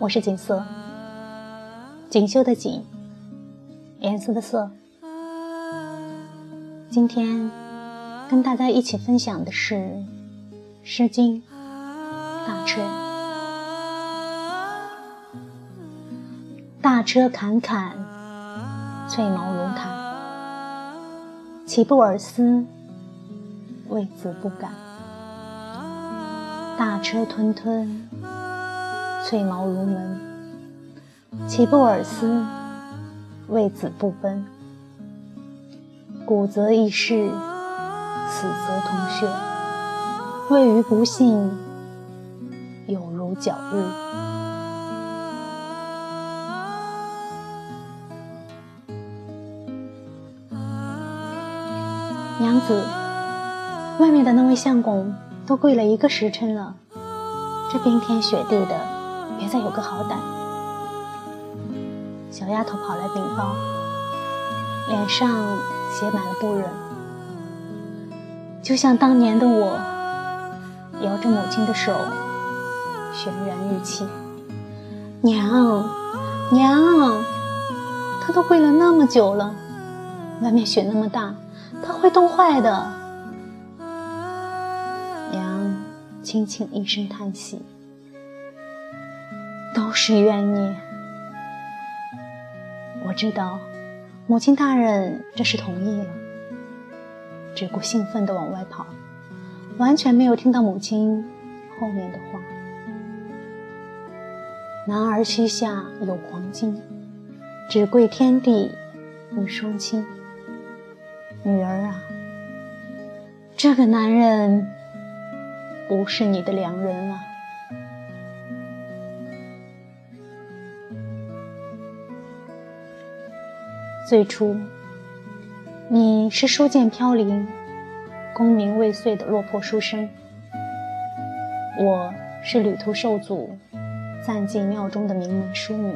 我是锦瑟，锦绣的锦，颜色的色。今天跟大家一起分享的是《诗经·大车》。大车侃侃，翠毛如毯。岂不尔思？为子不敢。大车吞吞，翠毛如门。岂不尔思？为子不奔。古则异世，此则同穴。位于不幸，有如皎日。娘子，外面的那位相公都跪了一个时辰了，这冰天雪地的，别再有个好歹。小丫头跑来禀报，脸上写满了不忍，就像当年的我，摇着母亲的手，泫然欲泣。娘，娘，他都跪了那么久了，外面雪那么大。他会冻坏的。娘轻轻一声叹息，都是冤孽。我知道，母亲大人这是同意了，只顾兴奋地往外跑，完全没有听到母亲后面的话。男儿膝下有黄金，只跪天地与双亲。女儿啊，这个男人不是你的良人啊！最初，你是书剑飘零、功名未遂的落魄书生；我是旅途受阻、暂进庙中的名门淑女。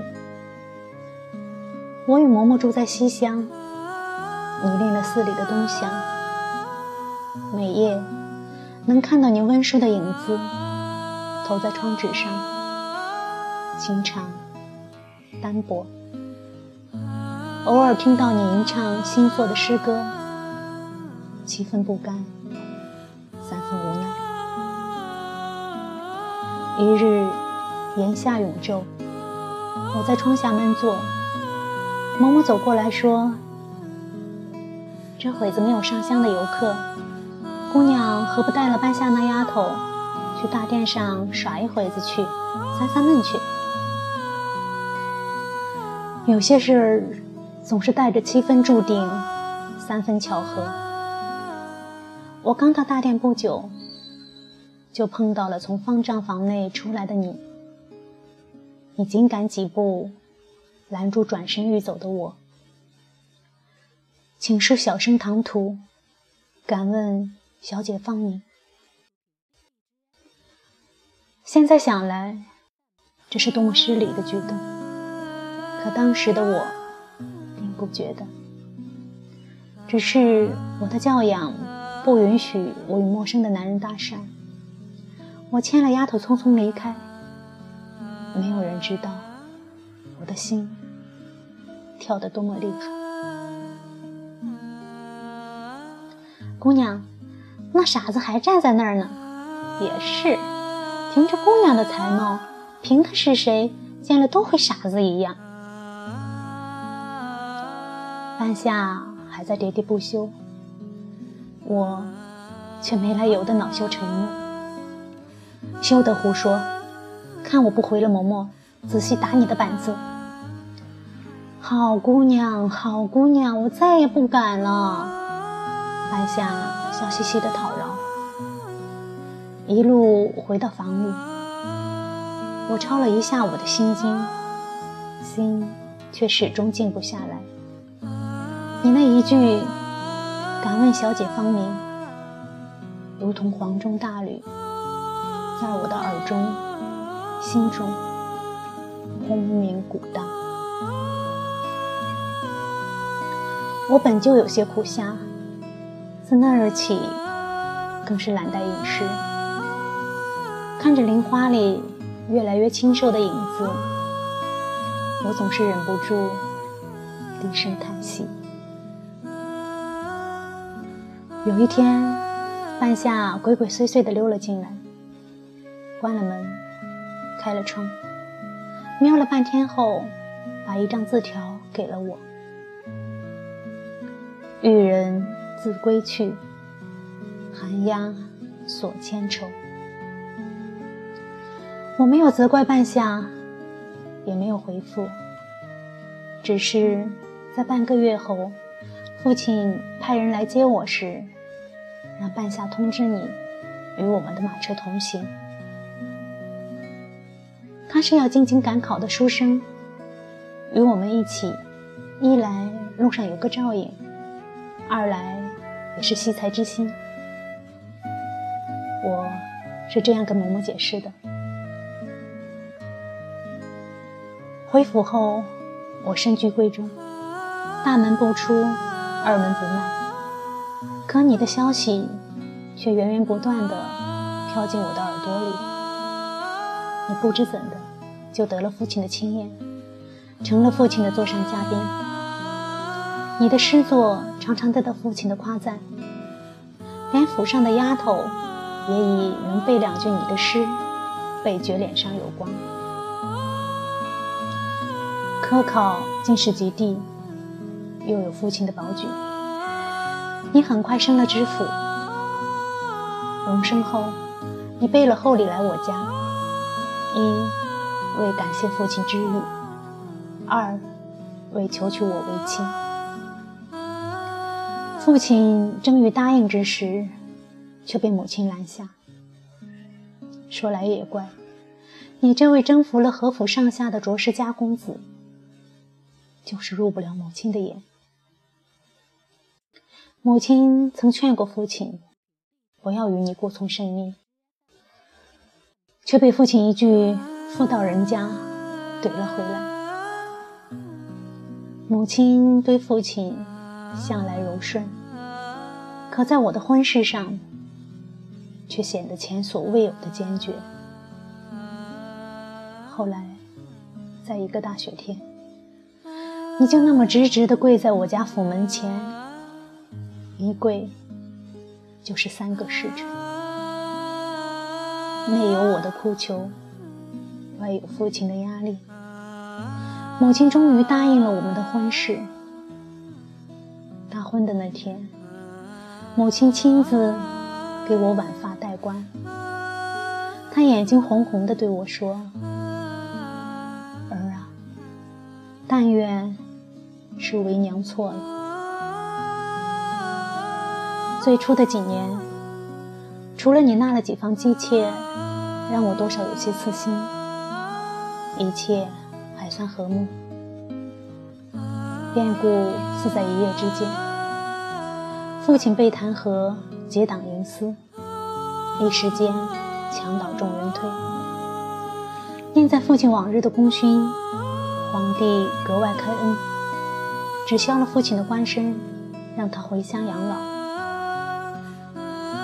我与嬷嬷住在西厢。你恋了寺里的东厢，每夜能看到你温书的影子投在窗纸上，情长单薄。偶尔听到你吟唱新作的诗歌，七分不甘，三分无奈。一日炎夏永昼，我在窗下闷坐，嬷嬷走过来说。这会子没有上香的游客，姑娘何不带了半夏那丫头去大殿上耍一会子去，散散闷去？有些事总是带着七分注定，三分巧合。我刚到大殿不久，就碰到了从方丈房内出来的你。你紧赶几步，拦住转身欲走的我。请恕小生唐突，敢问小姐芳名？现在想来，这是多么失礼的举动。可当时的我，不觉得。只是我的教养不允许我与陌生的男人搭讪。我牵了丫头匆匆离开，没有人知道我的心跳得多么厉害。姑娘，那傻子还站在那儿呢。也是，凭着姑娘的才貌，凭他是谁，见了都会傻子一样。半夏还在喋喋不休，我却没来由的恼羞成怒。休得胡说！看我不回了嬷嬷，仔细打你的板子。好姑娘，好姑娘，我再也不敢了。半夏笑嘻嘻的讨饶，一路回到房里，我抄了一下午的心经，心却始终静不下来。你那一句“敢问小姐芳名”，如同黄钟大吕，在我的耳中、心中轰鸣鼓荡。我本就有些苦瞎。自那日起，更是懒怠饮食。看着林花里越来越清瘦的影子，我总是忍不住低声叹息。有一天，半夏鬼鬼祟祟地溜了进来，关了门，开了窗，瞄了半天后，把一张字条给了我：“玉人自归去，寒鸦锁千愁。”我没有责怪半夏，也没有回复，只是在半个月后，父亲派人来接我时，让半夏通知你，与我们的马车同行。他是要进京赶考的书生，与我们一起，一来路上有个照应，二来也是惜才之心。我是这样跟嬷嬷解释的。回府后，我身居闺中，大门不出，二门不迈。可你的消息却源源不断地飘进我的耳朵里。你不知怎的，就得了父亲的青睐，成了父亲的座上嘉宾。你的诗作常常得到父亲的夸赞，连府上的丫头也以能背两句你的诗，倍觉脸上有光。科考进士及第，又有父亲的保举，你很快升了知府。荣升后，你备了厚礼来我家，一为感谢父亲之遇，二为求娶我为妻。父亲正欲答应之时，却被母亲拦下。说来也怪，你这位征服了何府上下的卓氏家公子。就是入不了母亲的眼。母亲曾劝过父亲，不要与你过从甚密，却被父亲一句“妇道人家”怼了回来。母亲对父亲向来柔顺，可在我的婚事上，却显得前所未有的坚决。后来，在一个大雪天。你就那么直直地跪在我家府门前，一跪就是三个时辰，内有我的哭求，外有父亲的压力，母亲终于答应了我们的婚事。大婚的那天，母亲亲自给我挽发戴冠，她眼睛红红的对我说：“儿啊，但愿。”是为娘错了。最初的几年，除了你纳了几房姬妾，让我多少有些刺心，一切还算和睦。变故似在一夜之间，父亲被弹劾，结党营私，一时间墙倒众人推。念在父亲往日的功勋，皇帝格外开恩。只消了父亲的官身，让他回乡养老。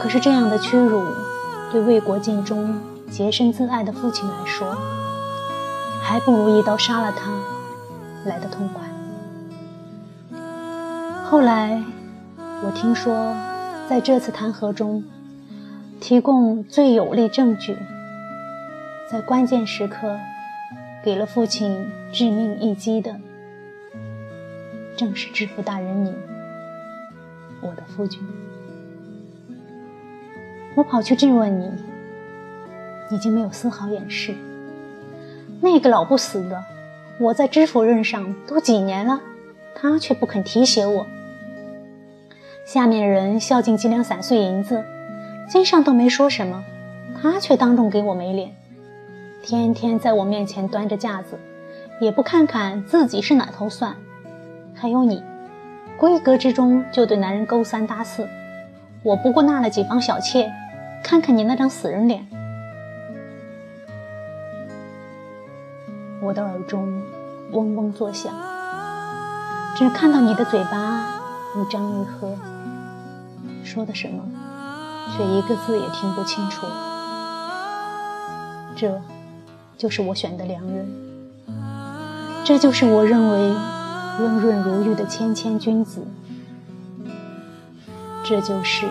可是这样的屈辱，对为国尽忠、洁身自爱的父亲来说，还不如一刀杀了他来得痛快。后来，我听说，在这次弹劾中，提供最有力证据，在关键时刻给了父亲致命一击的。正是知府大人你，我的夫君。我跑去质问你，已经没有丝毫掩饰。那个老不死的，我在知府任上都几年了，他却不肯提携我。下面人孝敬几两散碎银子，经上都没说什么，他却当众给我没脸，天天在我面前端着架子，也不看看自己是哪头蒜。还有你，闺阁之中就对男人勾三搭四，我不过纳了几房小妾，看看你那张死人脸。我的耳中嗡嗡作响，只看到你的嘴巴一张一合，说的什么，却一个字也听不清楚。这，就是我选的良人，这就是我认为温润如玉的谦谦君子，这就是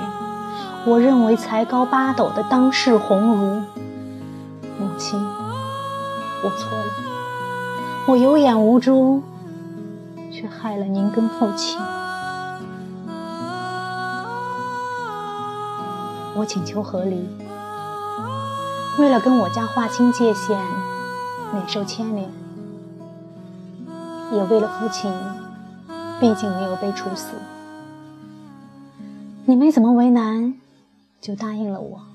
我认为才高八斗的当世鸿儒。母亲，我错了，我有眼无珠，却害了您跟父亲。我请求和离，为了跟我家划清界限，免受牵连，也为了父亲，毕竟没有被处死。你没怎么为难，就答应了我。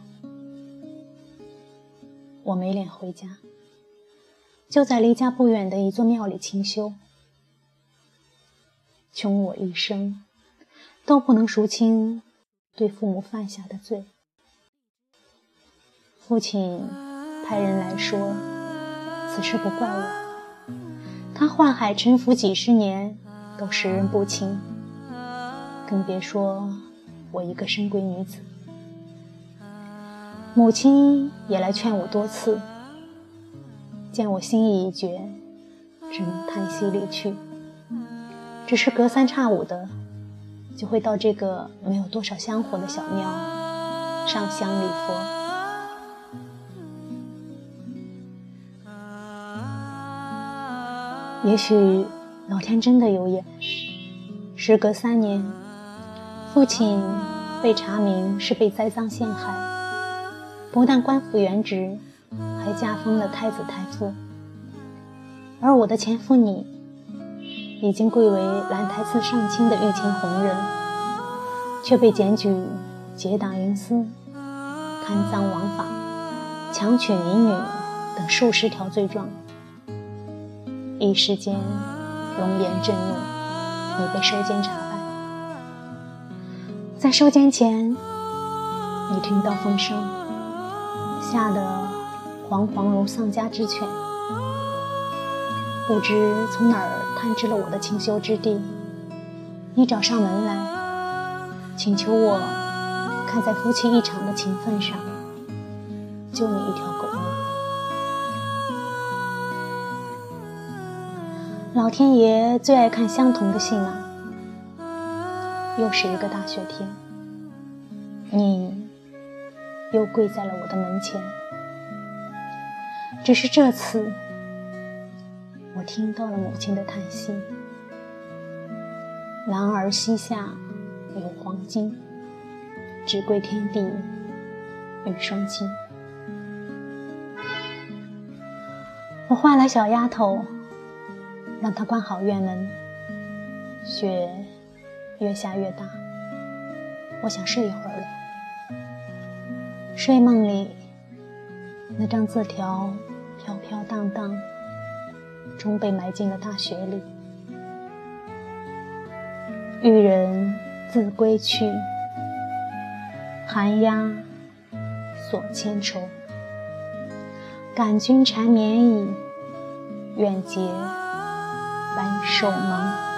我没脸回家，就在离家不远的一座庙里清修。穷我一生，都不能赎清对父母犯下的罪。父亲派人来说，此事不怪我。他宦海沉浮几十年，都识人不清，更别说我一个深闺女子。母亲也来劝我多次，见我心意已决，只能叹息离去。只是隔三差五的，就会到这个没有多少香火的小庙上香礼佛。也许老天真的有眼，时隔三年，父亲被查明是被栽赃陷害，不但官复原职，还加封了太子太傅。而我的前夫你，已经贵为兰台寺上卿的御前红人，却被检举结党营私、贪赃枉法、强娶民女等数十条罪状。一时间，龙颜震怒，你被收监查办。在收监前，你听到风声，吓得惶惶如丧家之犬，不知从哪儿探知了我的清修之地。你找上门来，请求我看在夫妻一场的情分上，救你一条狗。老天爷最爱看相同的信啊！又是一个大雪天，又跪在了我的门前。只是这次，我听到了母亲的叹息：“男儿膝下有黄金，只归天地与双亲。”我唤来小丫头。让她关好院门。雪越下越大，我想睡一会儿了。睡梦里，那张字条飘飘荡荡，终被埋进了大雪里。玉人自归去，寒鸦锁千愁。感君缠绵矣，愿结。白首盟。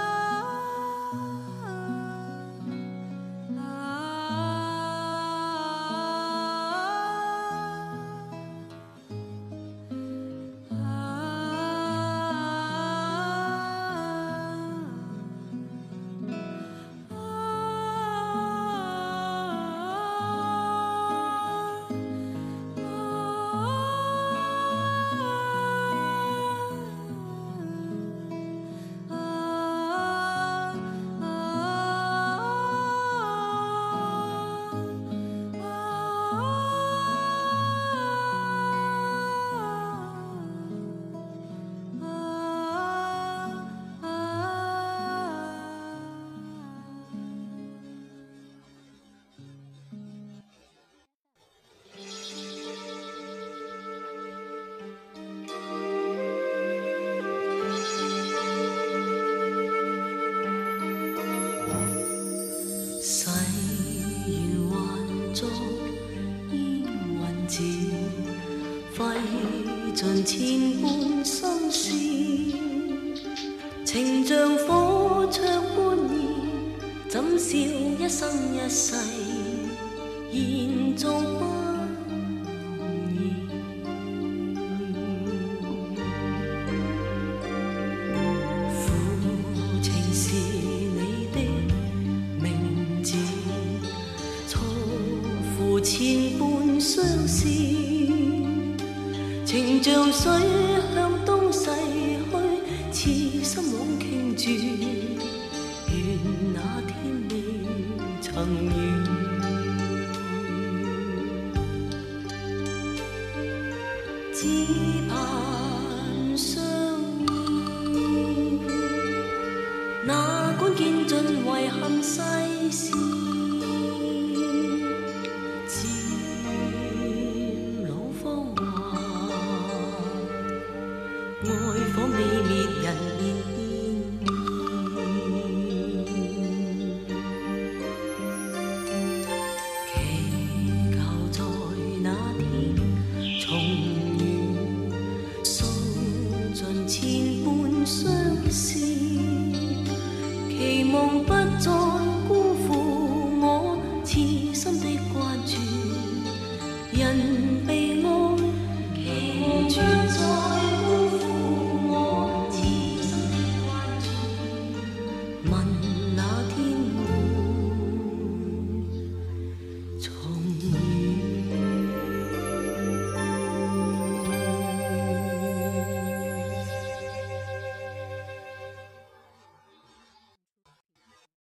千般心事，情像火灼般热，怎笑一生一世言纵不言。苦情是你的名字，错付千般相思。情像水向东逝去，痴心枉倾注，愿那天未曾遇。只盼相依，哪管见尽遗憾世事，梦不做